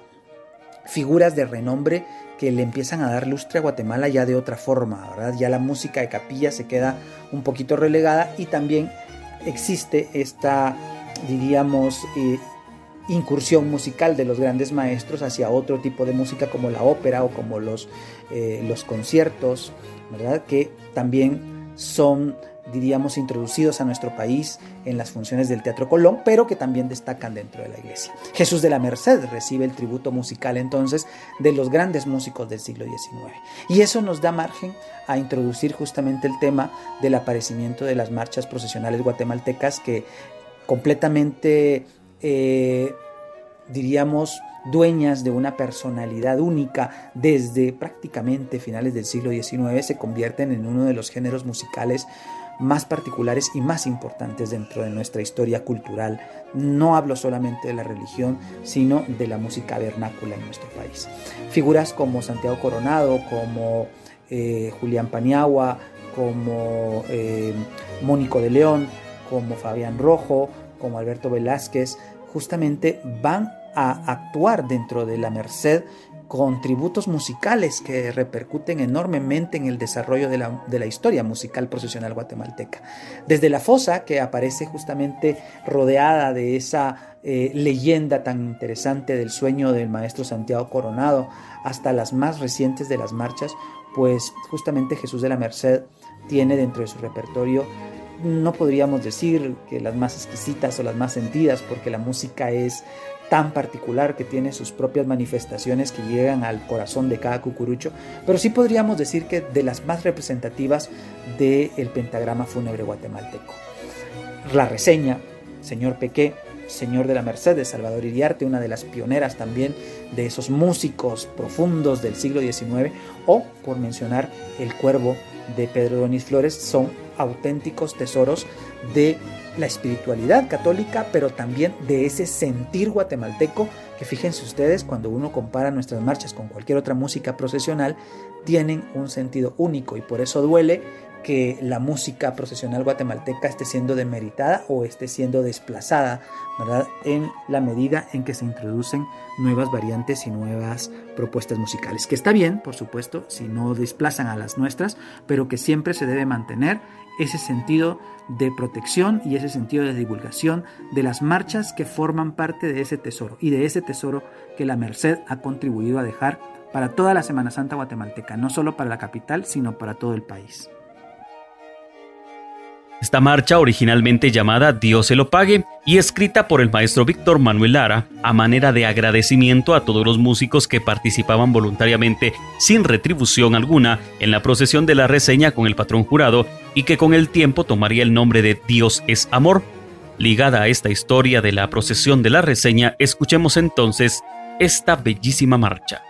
figuras de renombre que le empiezan a dar lustre a Guatemala ya de otra forma, ¿verdad? Ya la música de capilla se queda un poquito relegada y también existe esta, diríamos, eh, incursión musical de los grandes maestros hacia otro tipo de música como la ópera o como los, eh, los conciertos, ¿verdad? Que también son diríamos, introducidos a nuestro país en las funciones del Teatro Colón, pero que también destacan dentro de la iglesia. Jesús de la Merced recibe el tributo musical entonces de los grandes músicos del siglo XIX. Y eso nos da margen a introducir justamente el tema del aparecimiento de las marchas procesionales guatemaltecas que completamente, eh, diríamos, dueñas de una personalidad única desde prácticamente finales del siglo XIX, se convierten en uno de los géneros musicales más particulares y más importantes dentro de nuestra historia cultural. No hablo solamente de la religión, sino de la música vernácula en nuestro país. Figuras como Santiago Coronado, como eh, Julián Paniagua, como eh, Mónico de León, como Fabián Rojo, como Alberto Velázquez, justamente van a actuar dentro de la Merced con tributos musicales que repercuten enormemente en el desarrollo de la, historia musical procesional guatemalteca. Desde la fosa, que aparece justamente rodeada de esa eh, leyenda tan interesante del sueño del maestro Santiago Coronado, hasta las más recientes de las marchas, pues justamente Jesús de la Merced tiene dentro de su repertorio no podríamos decir que las más exquisitas o las más sentidas, porque la música es tan particular que tiene sus propias manifestaciones que llegan al corazón de cada cucurucho, pero sí podríamos decir que de las más representativas del pentagrama fúnebre guatemalteco. La reseña, señor Pequé, señor de la Merced Salvador Iriarte, una de las pioneras también de esos músicos profundos del siglo XIX, o por mencionar El Cuervo de Pedro Donis Flores, son auténticos tesoros de la espiritualidad católica, pero también de ese sentir guatemalteco que fíjense ustedes, cuando uno compara nuestras marchas con cualquier otra música procesional, tienen un sentido único y por eso duele que la música procesional guatemalteca esté siendo demeritada o esté siendo desplazada, ¿verdad? En la medida en que se introducen nuevas variantes y nuevas propuestas musicales. Que está bien, por supuesto, si no desplazan a las nuestras, pero que siempre se debe mantener ese sentido de protección y ese sentido de divulgación de las marchas que forman parte de ese tesoro y de ese tesoro que la Merced ha contribuido a dejar para toda la Semana Santa guatemalteca, no solo para la capital, sino para todo el país. Esta marcha, originalmente llamada Dios se lo pague y escrita por el maestro Víctor Manuel Lara, a manera de agradecimiento a todos los músicos que participaban voluntariamente sin retribución alguna en la procesión de la reseña con el patrón jurado y que con el tiempo tomaría el nombre de Dios es Amor. Ligada a esta historia de la procesión de la reseña, escuchemos entonces esta bellísima marcha.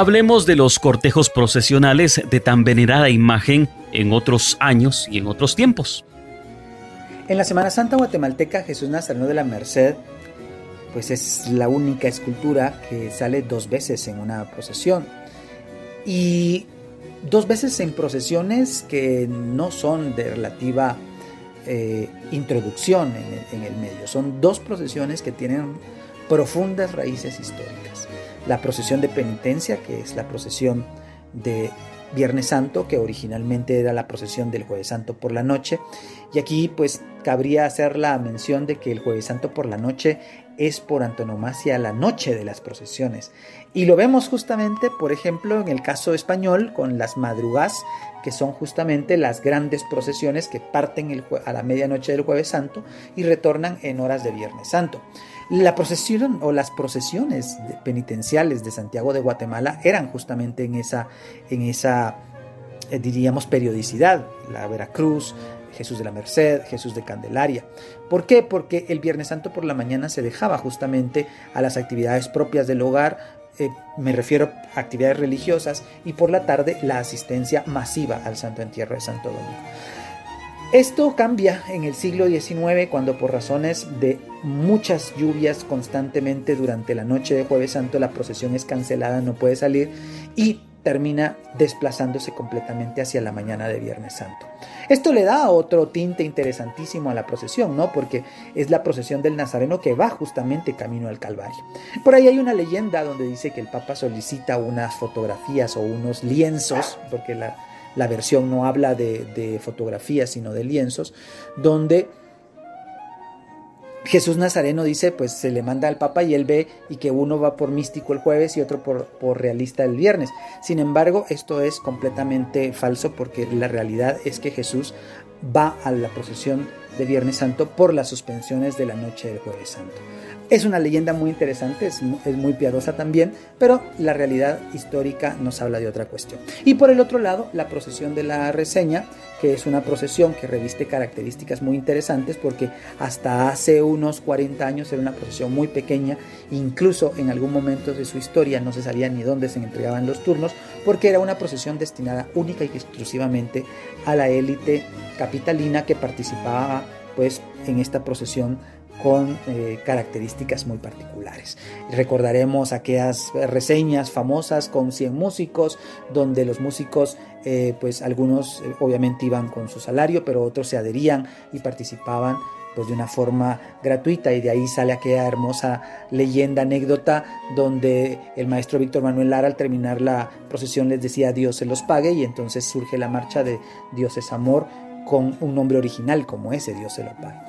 Hablemos de los cortejos procesionales de tan venerada imagen en otros años y en otros tiempos. En la Semana Santa guatemalteca, Jesús Nazareno de la Merced, pues es la única escultura que sale dos veces en una procesión. Y dos veces en procesiones que no son de relativa eh, introducción en el medio. Son dos procesiones que tienen profundas raíces históricas la procesión de penitencia, que es la procesión de Viernes Santo, que originalmente era la procesión del Jueves Santo por la noche. Y aquí pues cabría hacer la mención de que el Jueves Santo por la noche es por antonomasia la noche de las procesiones. Y lo vemos justamente, por ejemplo, en el caso español con las madrugas, que son justamente las grandes procesiones que parten a la medianoche del Jueves Santo y retornan en horas de Viernes Santo. La procesión o las procesiones penitenciales de Santiago de Guatemala eran justamente en esa, en esa eh, diríamos, periodicidad. La Veracruz, Jesús de la Merced, Jesús de Candelaria. ¿Por qué? Porque el Viernes Santo por la mañana se dejaba justamente a las actividades propias del hogar, eh, me refiero a actividades religiosas, y por la tarde la asistencia masiva al Santo Entierro de Santo Domingo. Esto cambia en el siglo XIX cuando por razones de muchas lluvias constantemente durante la noche de jueves santo la procesión es cancelada, no puede salir y termina desplazándose completamente hacia la mañana de Viernes Santo. Esto le da otro tinte interesantísimo a la procesión, ¿no? Porque es la procesión del Nazareno que va justamente camino al Calvario. Por ahí hay una leyenda donde dice que el Papa solicita unas fotografías o unos lienzos, porque la, la versión no habla de, fotografías, sino de lienzos, donde Jesús Nazareno dice, pues se le manda al Papa y él ve y que uno va por místico el jueves y otro por, realista el viernes. Sin embargo, esto es completamente falso porque la realidad es que Jesús va a la procesión de Viernes Santo por las suspensiones de la noche del jueves santo. Es una leyenda muy interesante, es, muy piadosa también, pero la realidad histórica nos habla de otra cuestión. Y por el otro lado, la procesión de la reseña, que es una procesión que reviste características muy interesantes porque hasta hace unos 40 años era una procesión muy pequeña, incluso en algún momento de su historia no se sabía ni dónde se entregaban los turnos, porque era una procesión destinada única y exclusivamente a la élite capitalina que participaba pues en esta procesión con eh, características muy particulares. Recordaremos aquellas reseñas famosas con 100 músicos, donde los músicos, eh, pues algunos eh, obviamente iban con su salario, pero otros se adherían y participaban pues de una forma gratuita y de ahí sale aquella hermosa leyenda, anécdota donde el maestro Víctor Manuel Lara al terminar la procesión les decía Dios se los pague y entonces surge la marcha de Dios es amor con un nombre original como ese Dios se lo pague.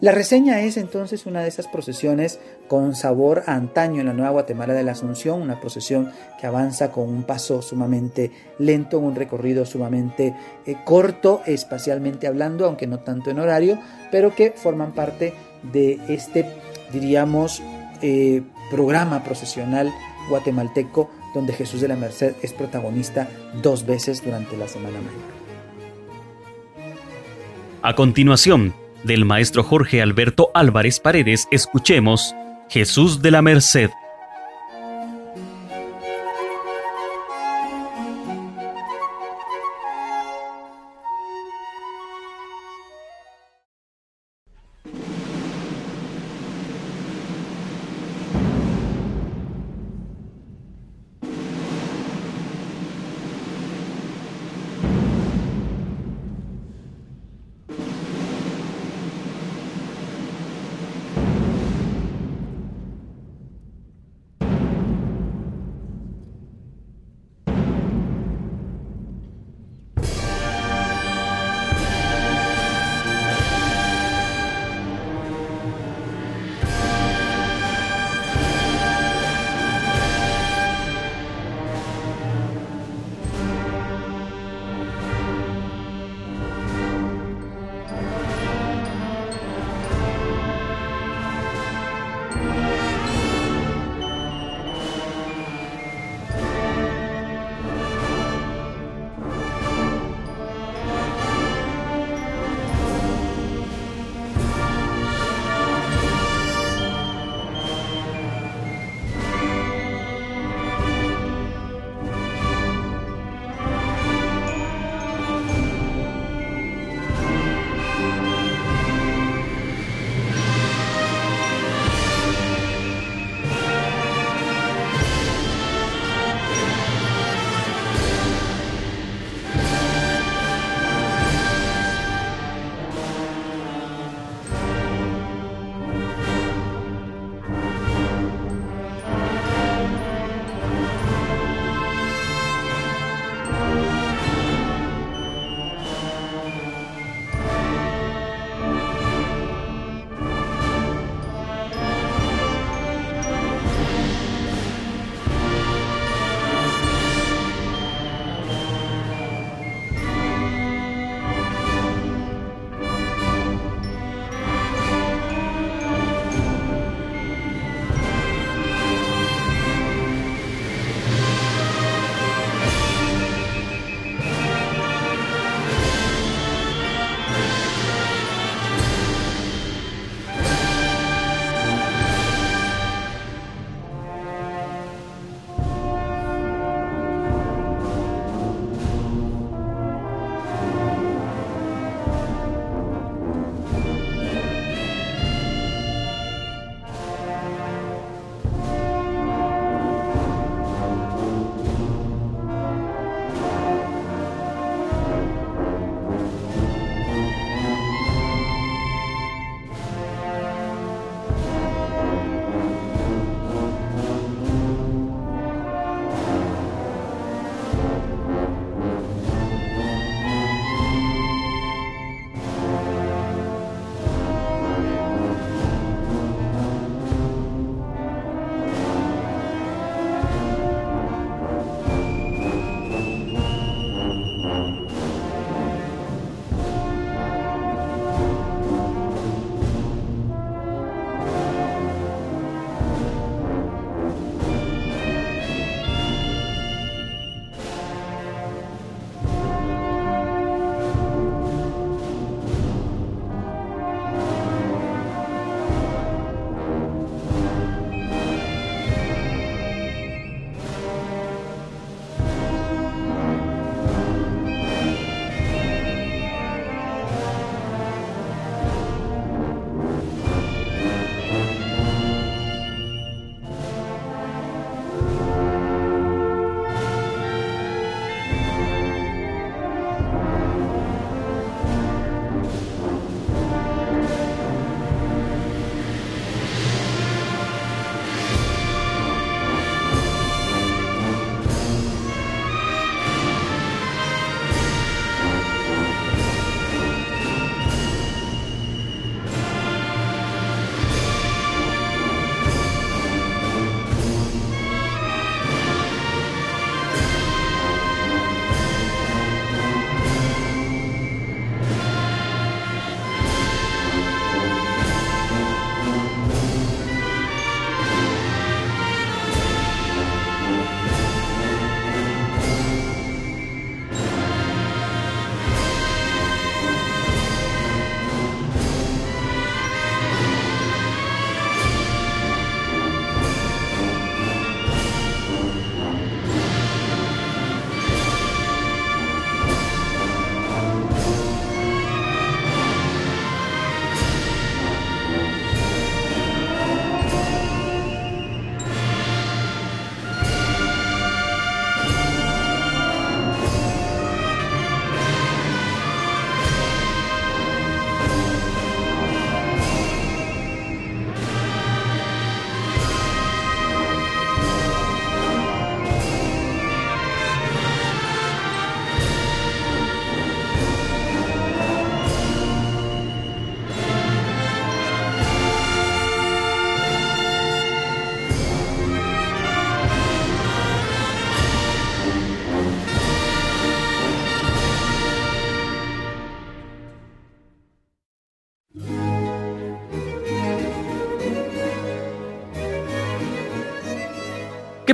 La reseña es entonces una de esas procesiones con sabor a antaño en la Nueva Guatemala de la Asunción, una procesión que avanza con un paso sumamente lento, un recorrido sumamente eh, corto espacialmente hablando, aunque no tanto en horario, pero que forman parte de este, diríamos, eh, programa procesional guatemalteco donde Jesús de la Merced es protagonista dos veces durante la Semana Mayor. A continuación, del maestro Jorge Alberto Álvarez Paredes, escuchemos Jesús de la Merced.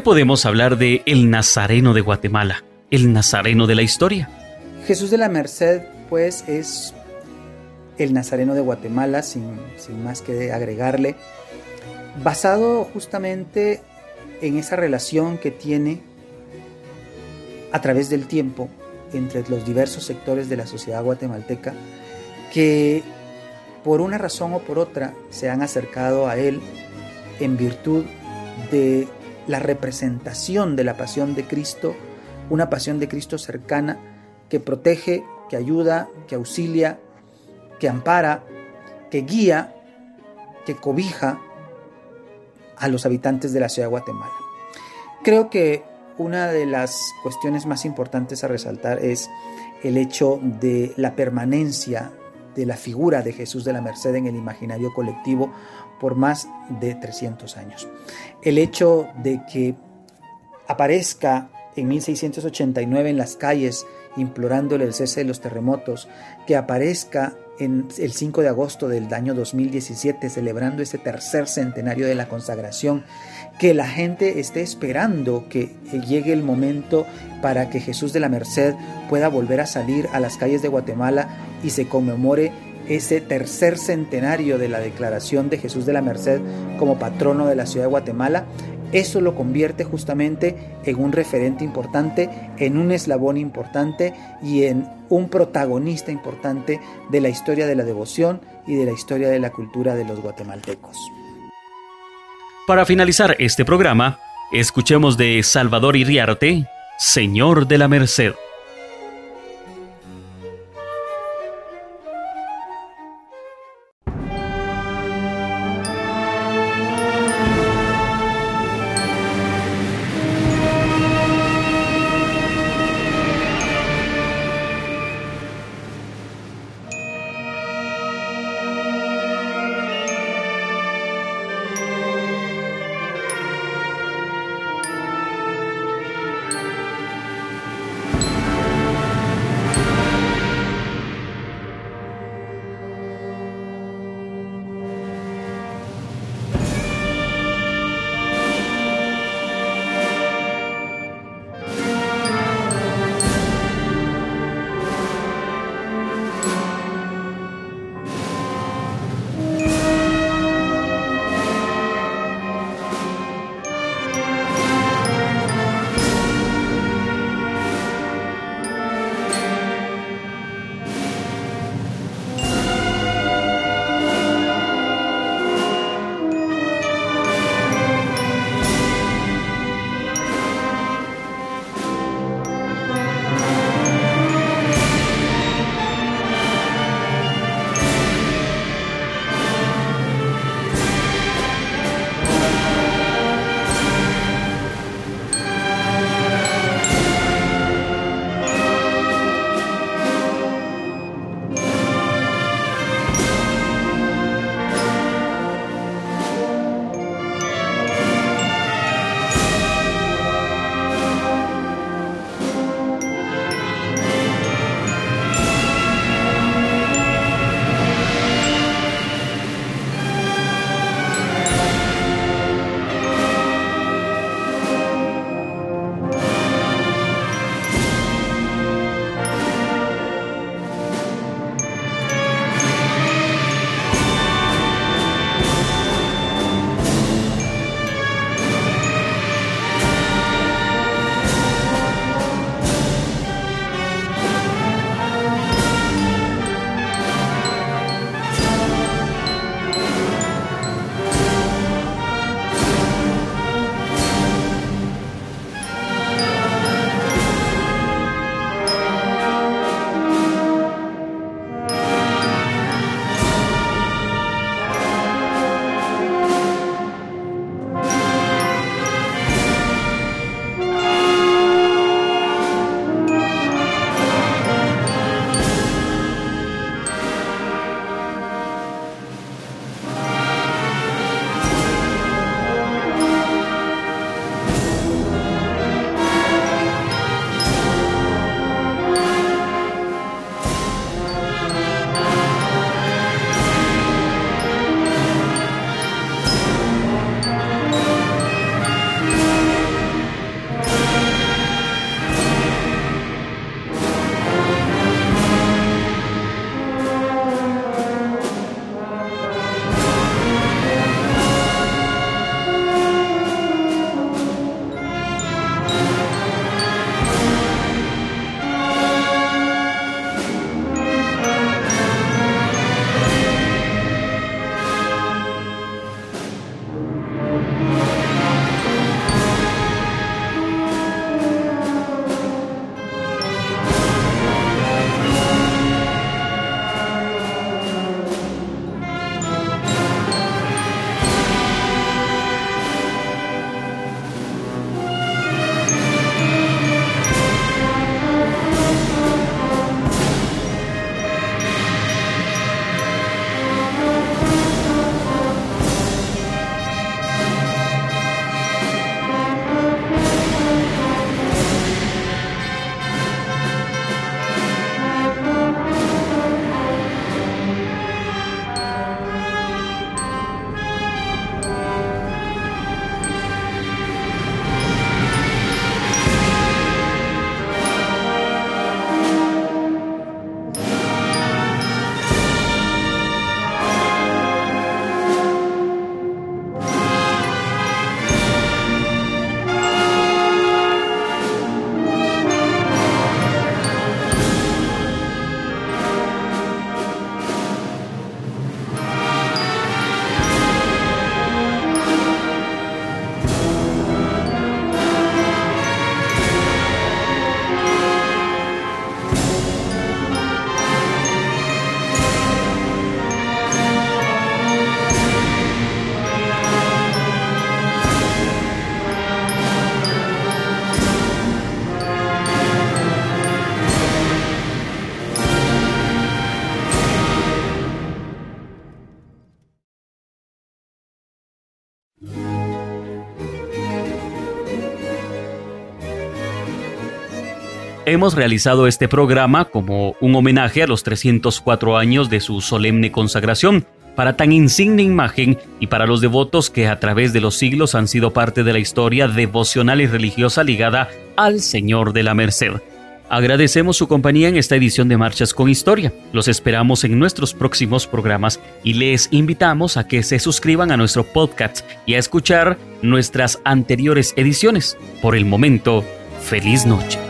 Podemos hablar de el Nazareno de Guatemala, el Nazareno de la historia? Jesús de la Merced, pues, es el Nazareno de Guatemala, sin, sin más que agregarle, basado justamente en esa relación que tiene a través del tiempo entre los diversos sectores de la sociedad guatemalteca que por una razón o por otra se han acercado a él en virtud de la representación de la pasión de Cristo, una pasión de Cristo cercana que protege, que ayuda, que auxilia, que ampara, que guía, que cobija a los habitantes de la ciudad de Guatemala. Creo que una de las cuestiones más importantes a resaltar es el hecho de la permanencia de la figura de Jesús de la Merced en el imaginario colectivo por más de 300 años. El hecho de que aparezca en 1689 en las calles implorándole el cese de los terremotos, que aparezca en el 5 de agosto del año 2017 celebrando ese tercer centenario de la consagración, que la gente esté esperando que llegue el momento para que Jesús de la Merced pueda volver a salir a las calles de Guatemala y se conmemore ese tercer centenario de la declaración de Jesús de la Merced como patrono de la ciudad de Guatemala, eso lo convierte justamente en un referente importante, en un eslabón importante y en un protagonista importante de la historia de la devoción y de la historia de la cultura de los guatemaltecos. Para finalizar este programa, escuchemos de Salvador Iriarte, Señor de la Merced. Hemos realizado este programa como un homenaje a los 304 años de su solemne consagración para tan insigne imagen y para los devotos que a través de los siglos han sido parte de la historia devocional y religiosa ligada al Señor de la Merced. Agradecemos su compañía en esta edición de Marchas con Historia. Los esperamos en nuestros próximos programas y les invitamos a que se suscriban a nuestro podcast y a escuchar nuestras anteriores ediciones. Por el momento, feliz noche.